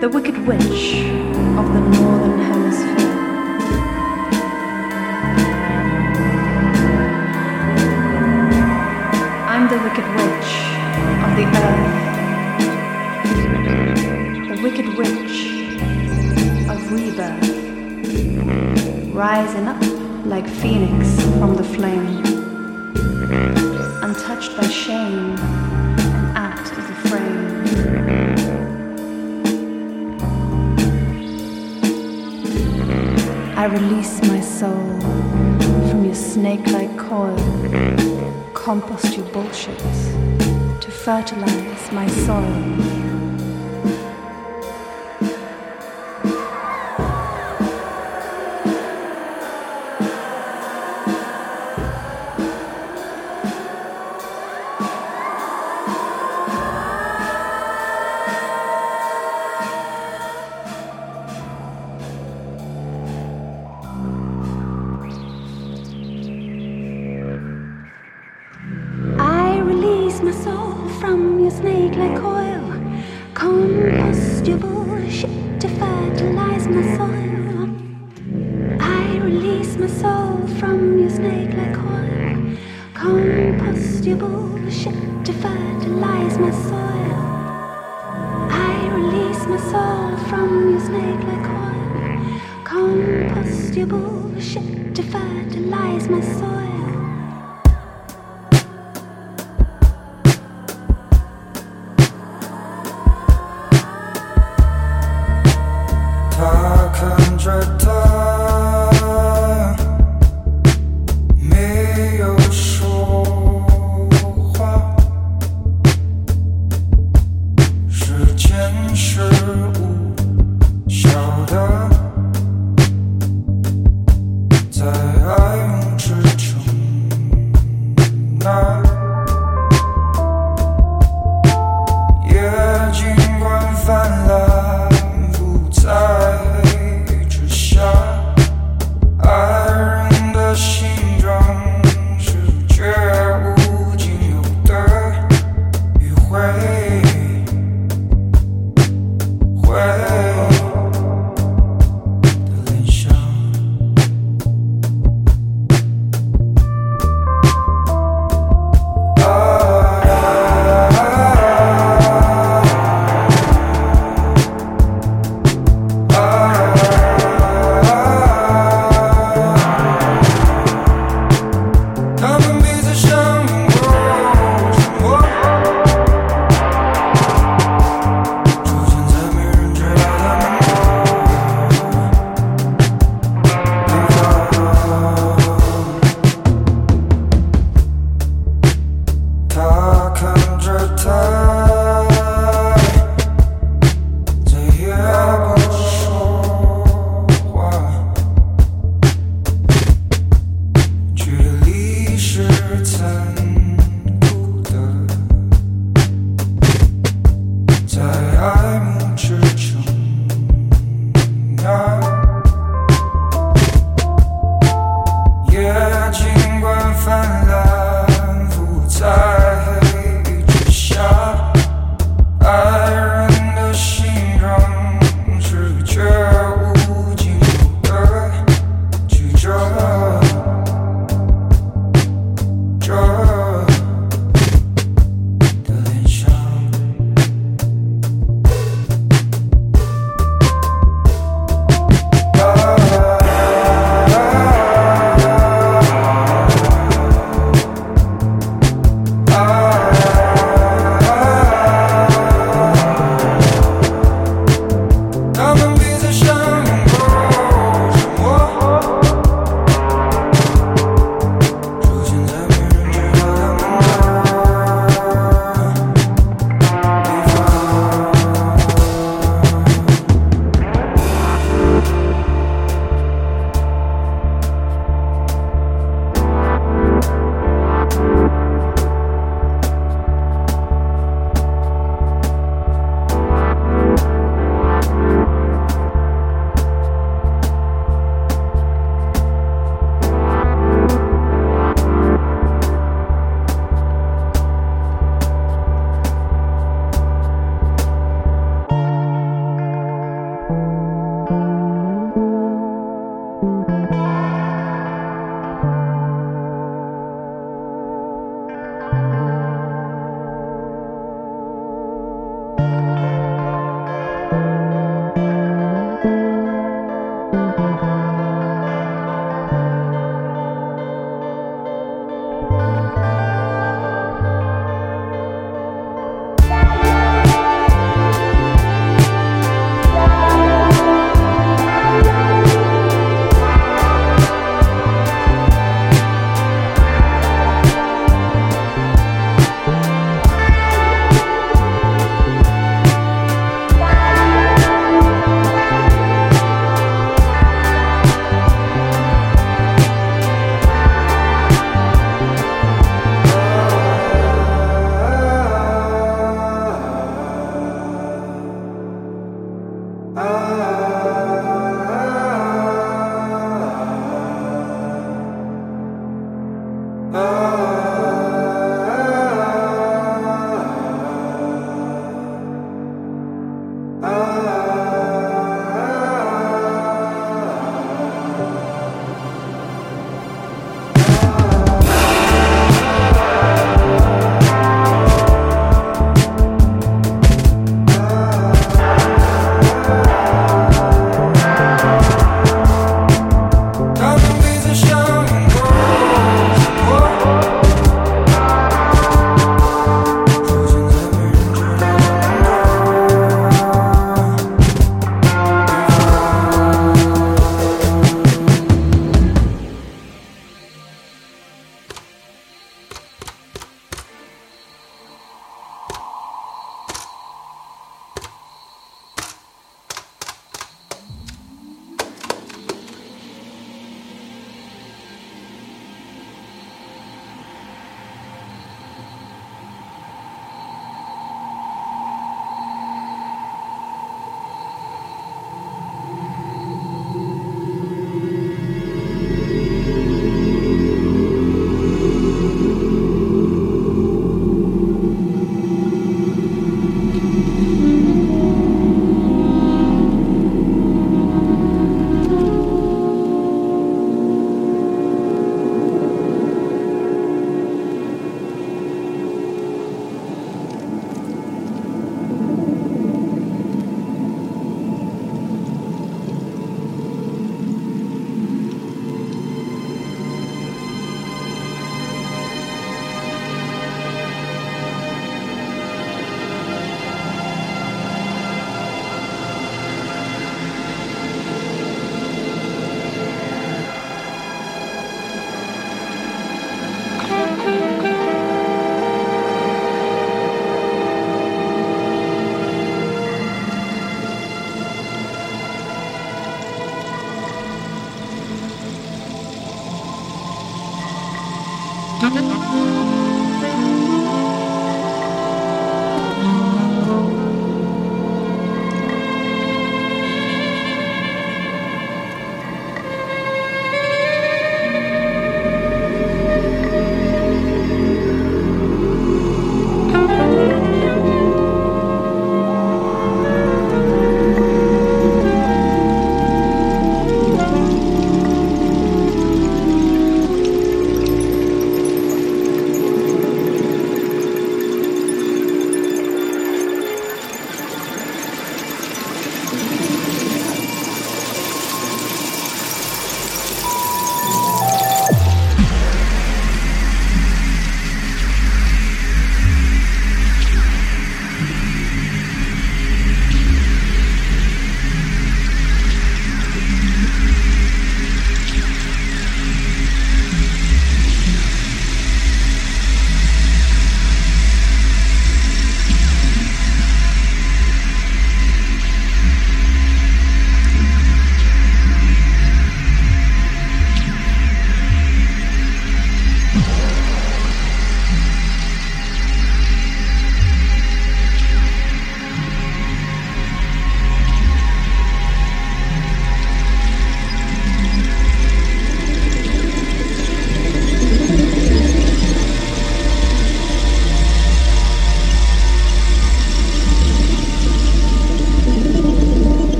the Wicked Witch of the Northern Hemisphere. I'm the Wicked Witch of the Earth, the Wicked Witch of Rebirth, rising up like phoenix from the flame, untouched by shame. I release my soul from your snake like coil, mm. compost your bullshit to fertilize my soil.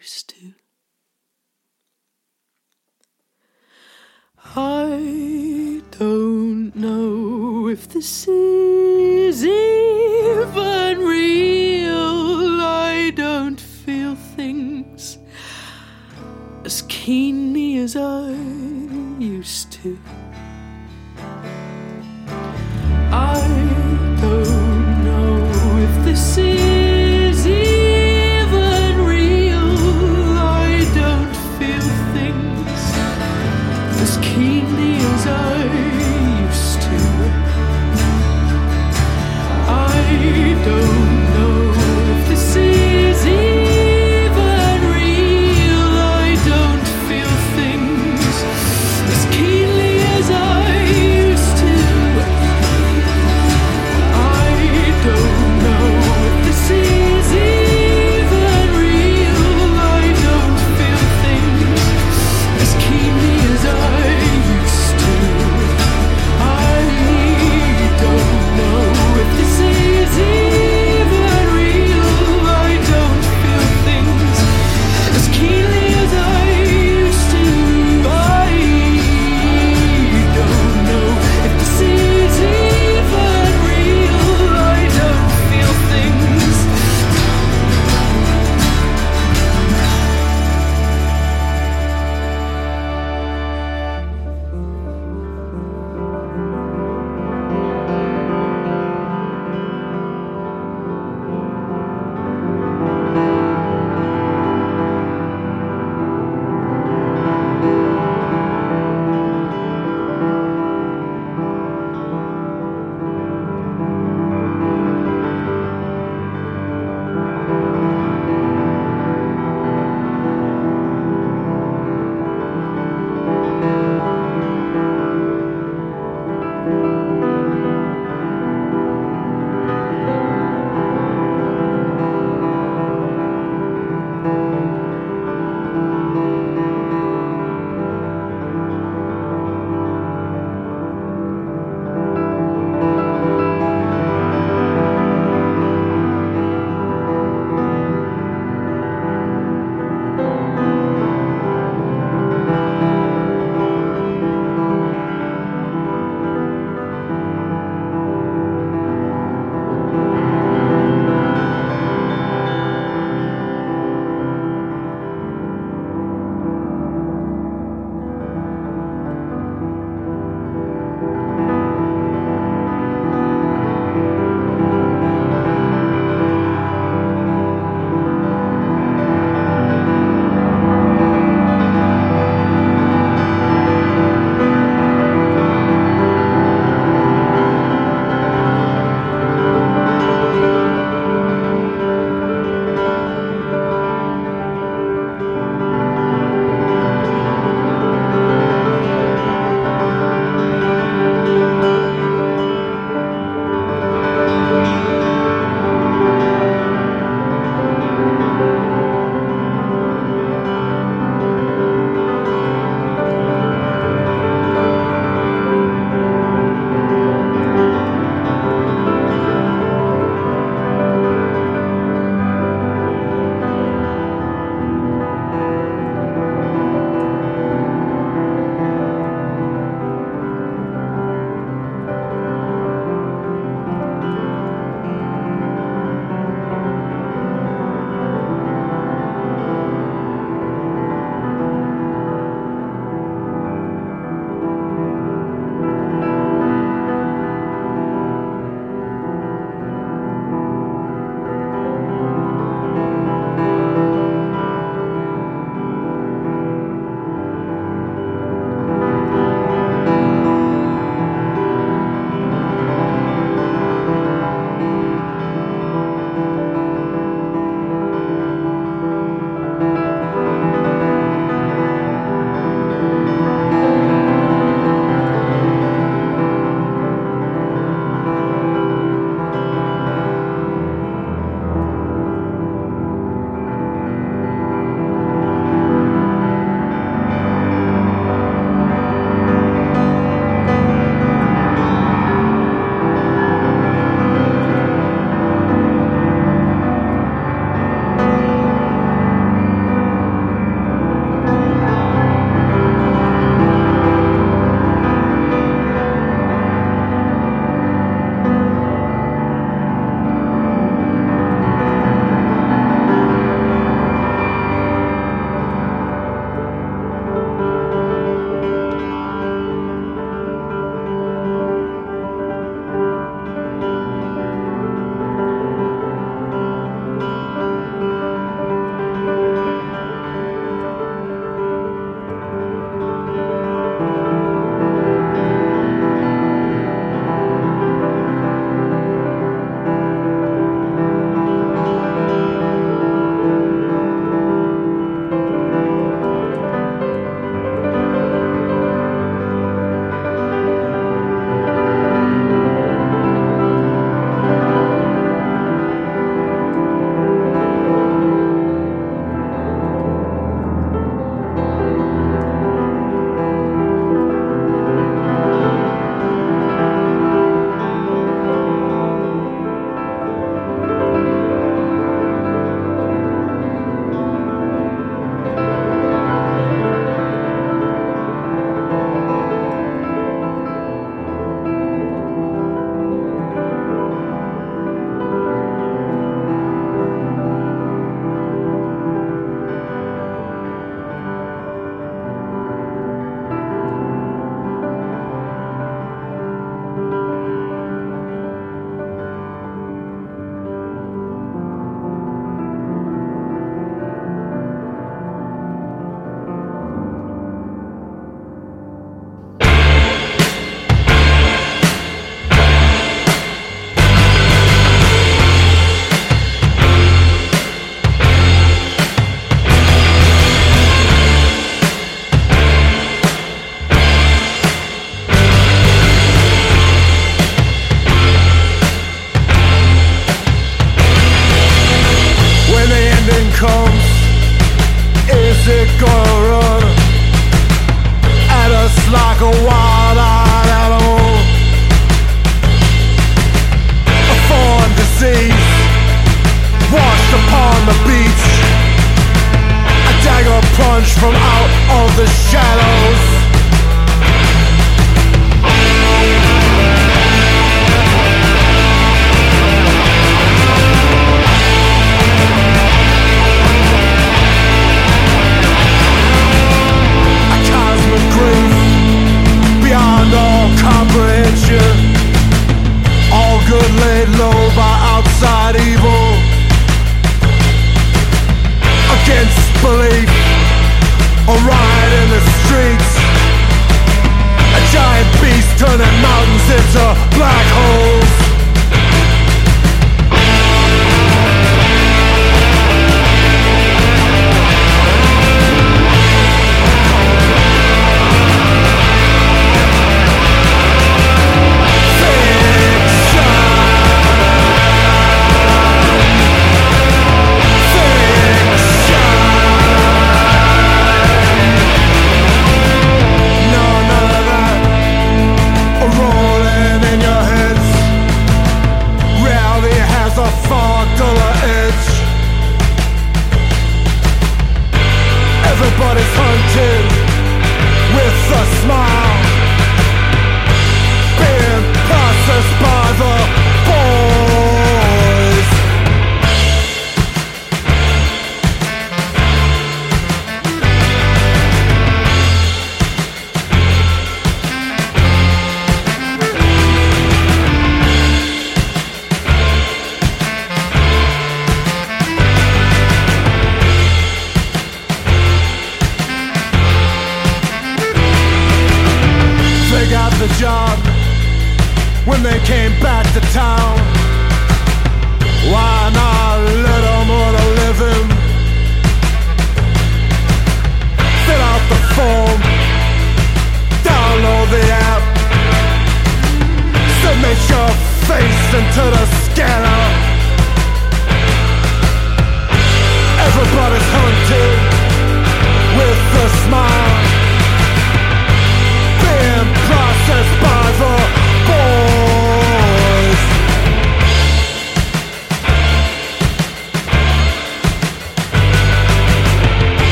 used to. I don't know if this is even real. I don't feel things as keenly as I used to.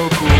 So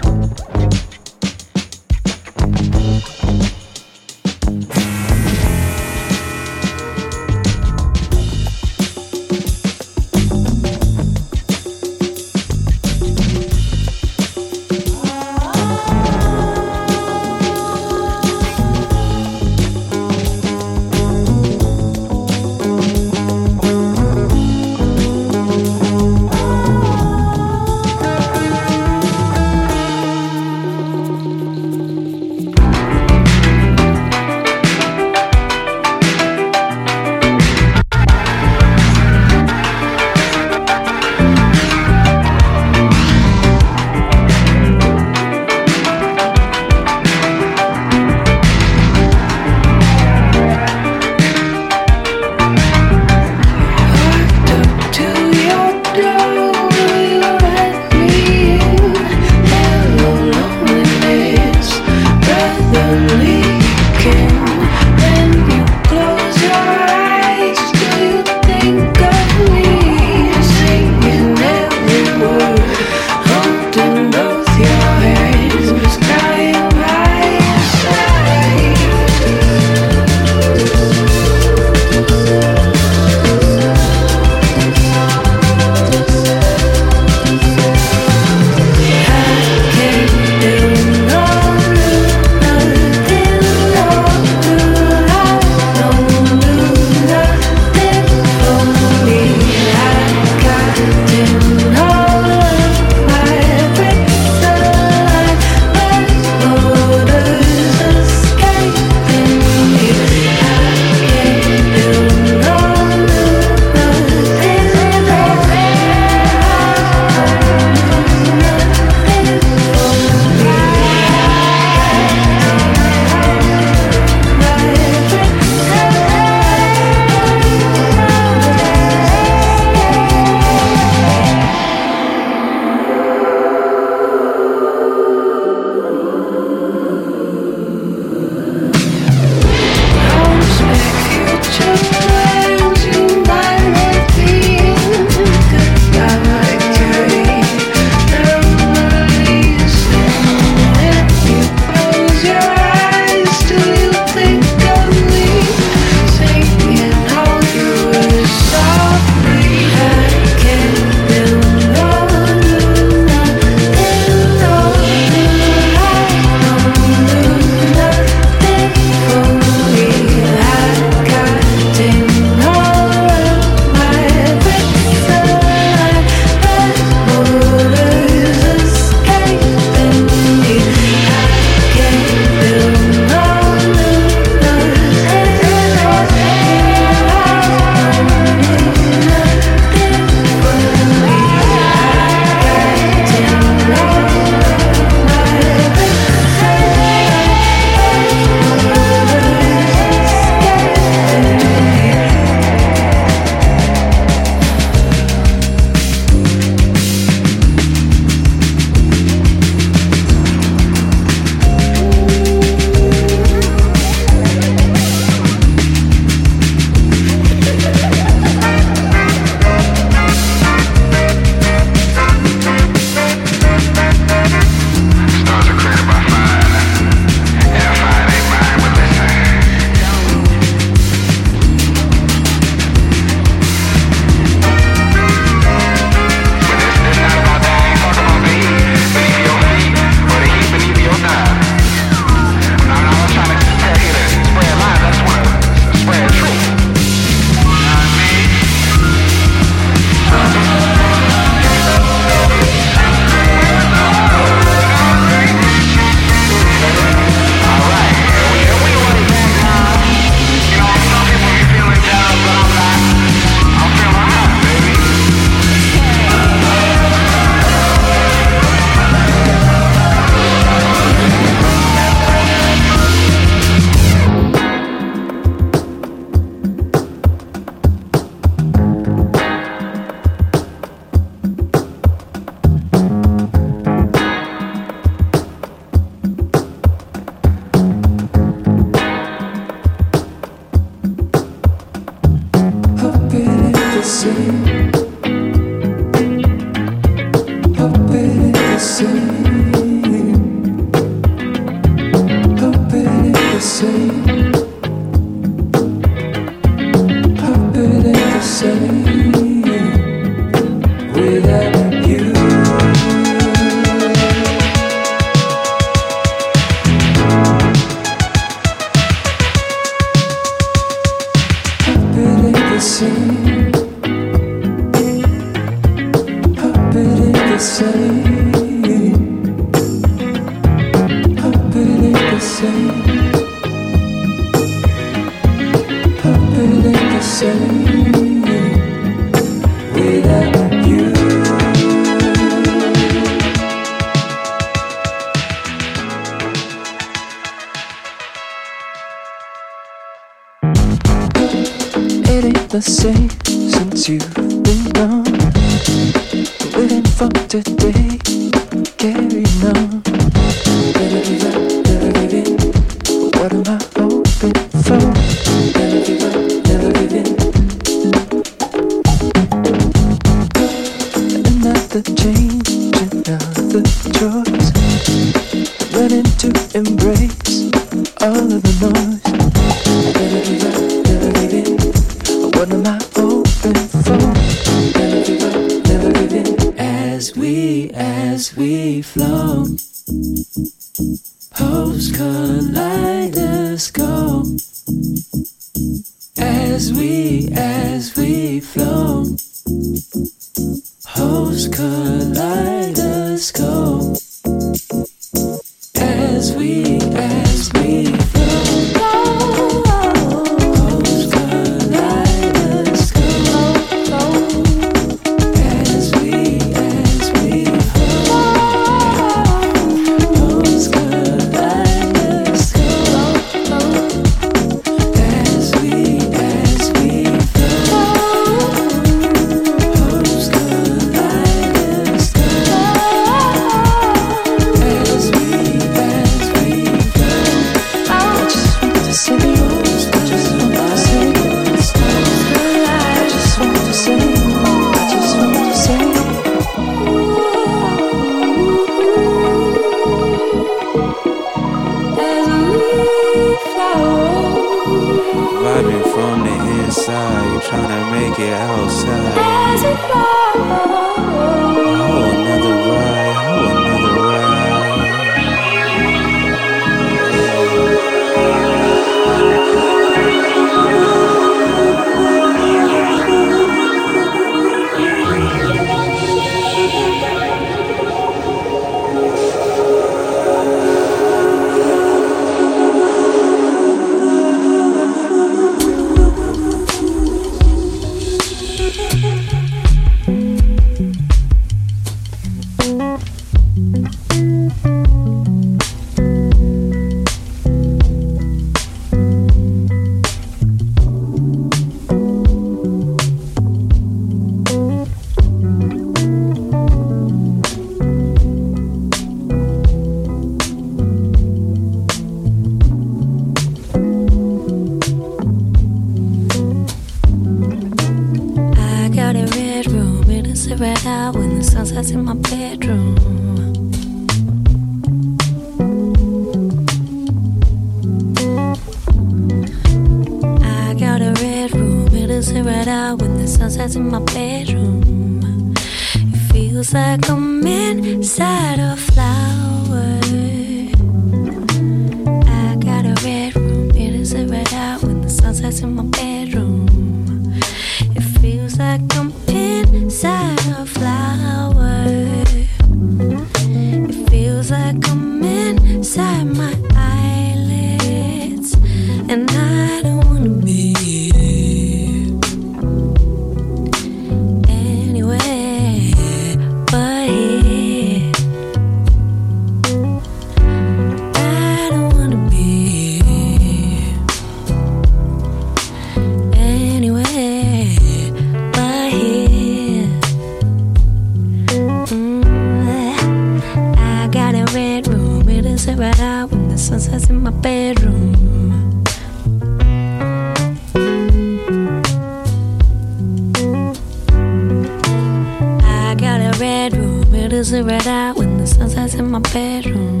is a red room when the sun sets in my bedroom.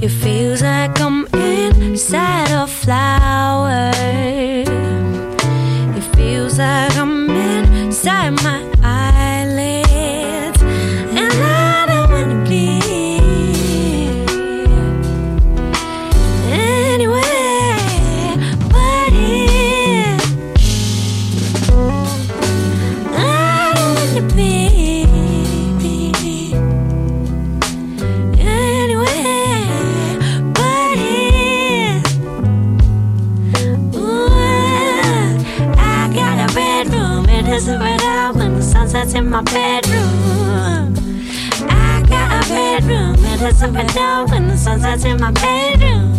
It feels like I'm inside a flower. It feels like I'm inside my doesn't red room when the sun sets in my bedroom.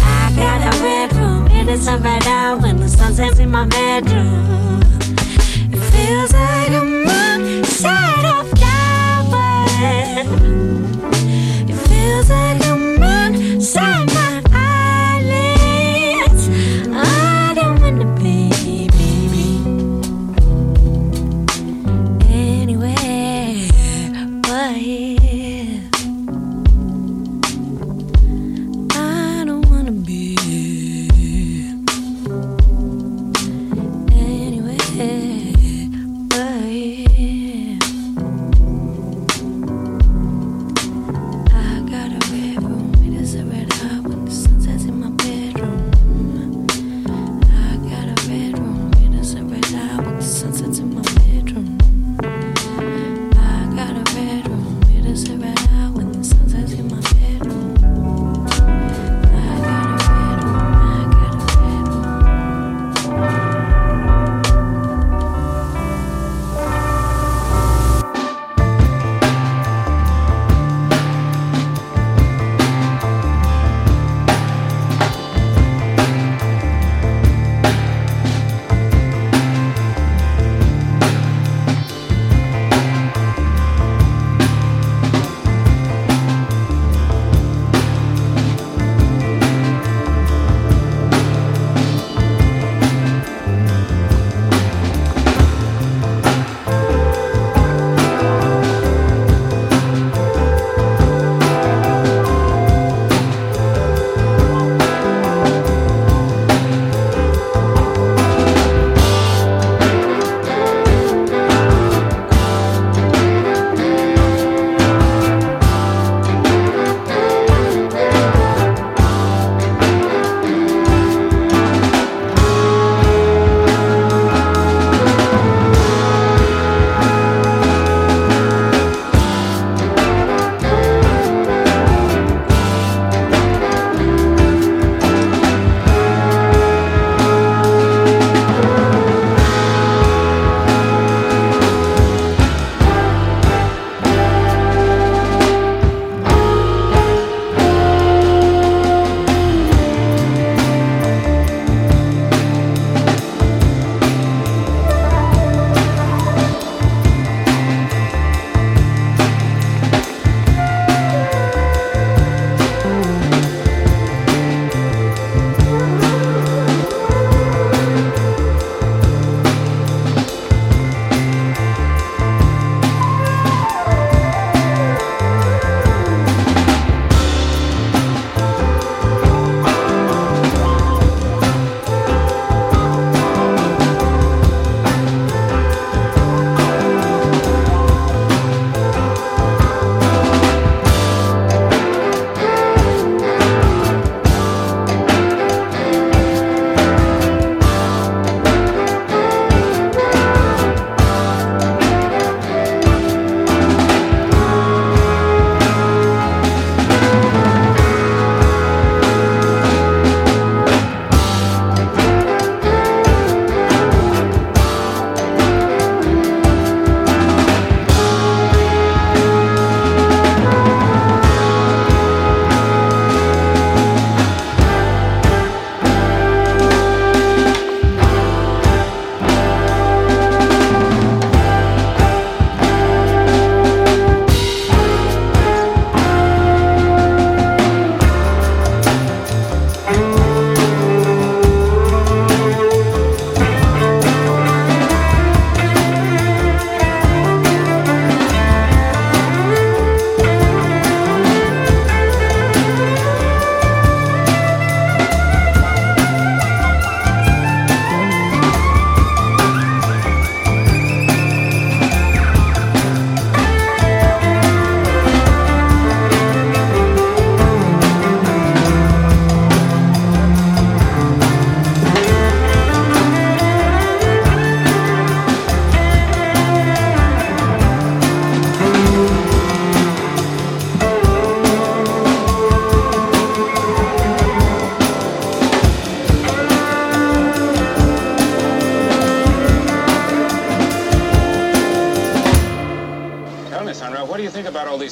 I got a bedroom. It doesn't red room when the sun sets in my bedroom.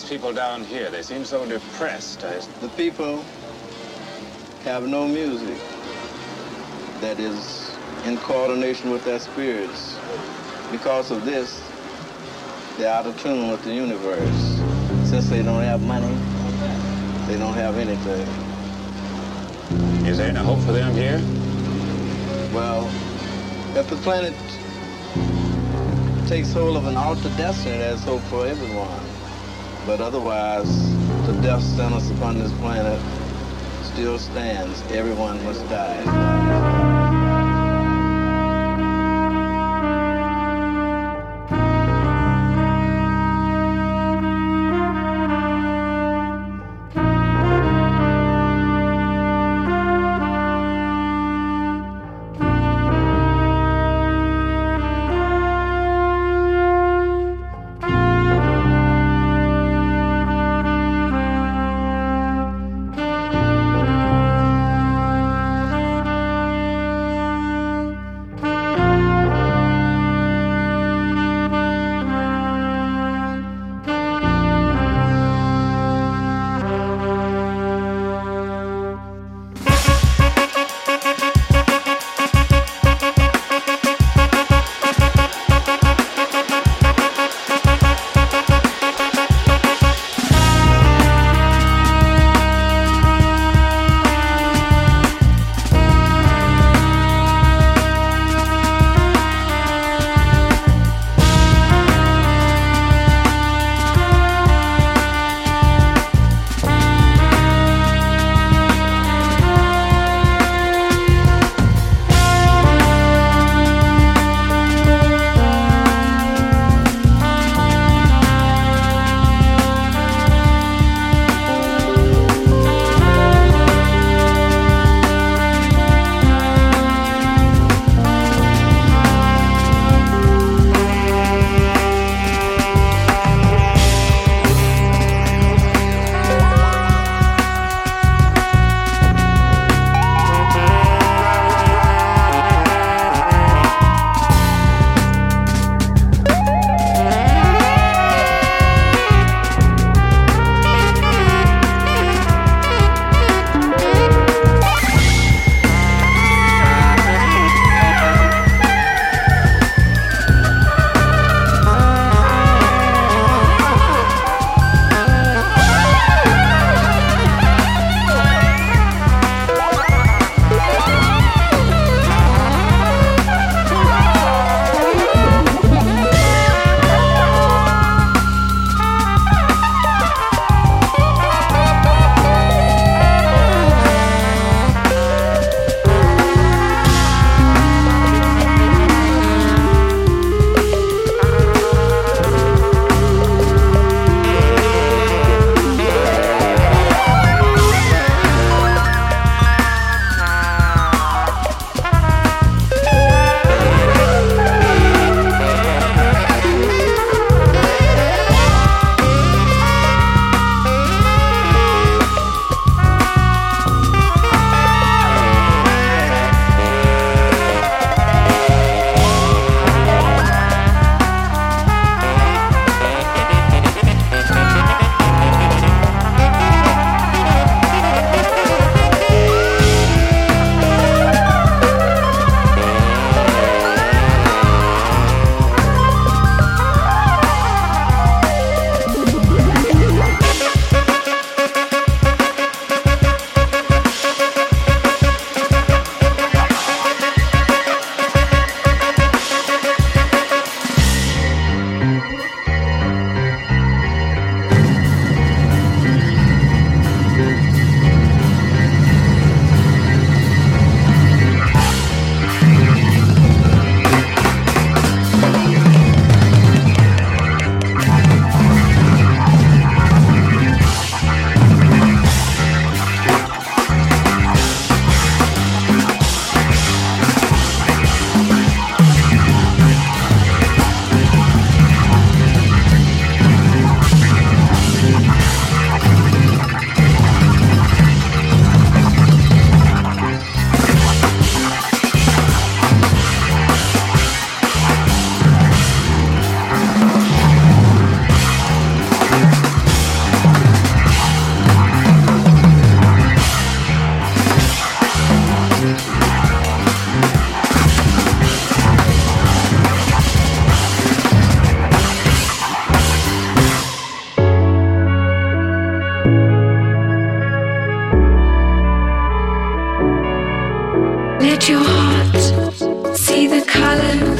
People down here? They seem so depressed. I... The people have no music that is in coordination with their spirits. Because of this, they're out of tune with the universe. Since they don't have money, they don't have anything. Is there any hope for them here? Well, if the planet takes hold of an altered destiny, there's hope for everyone. But otherwise, the death sentence upon this planet still stands. Everyone must die. Darling.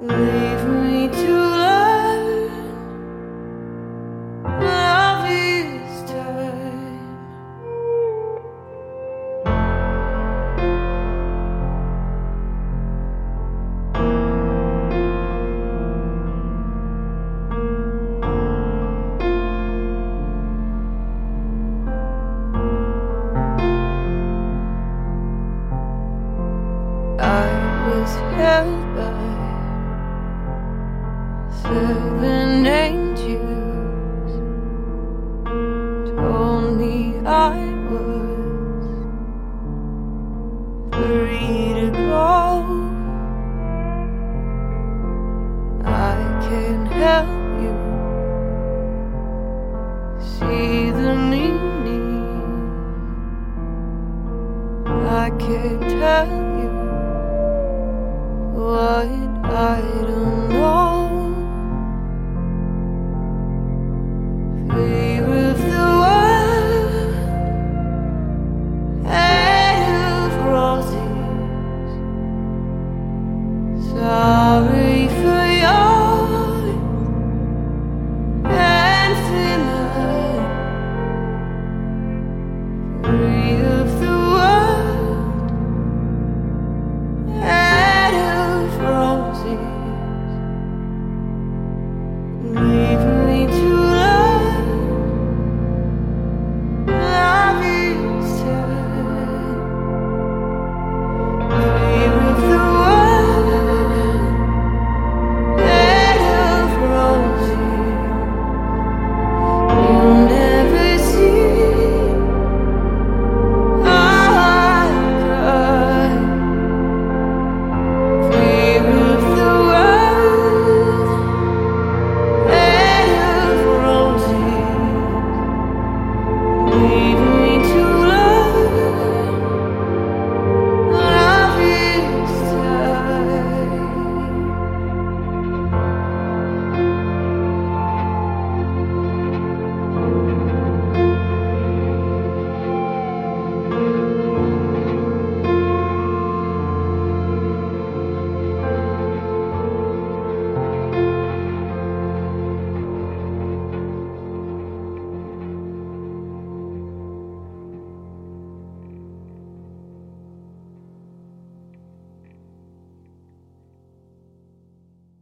Leave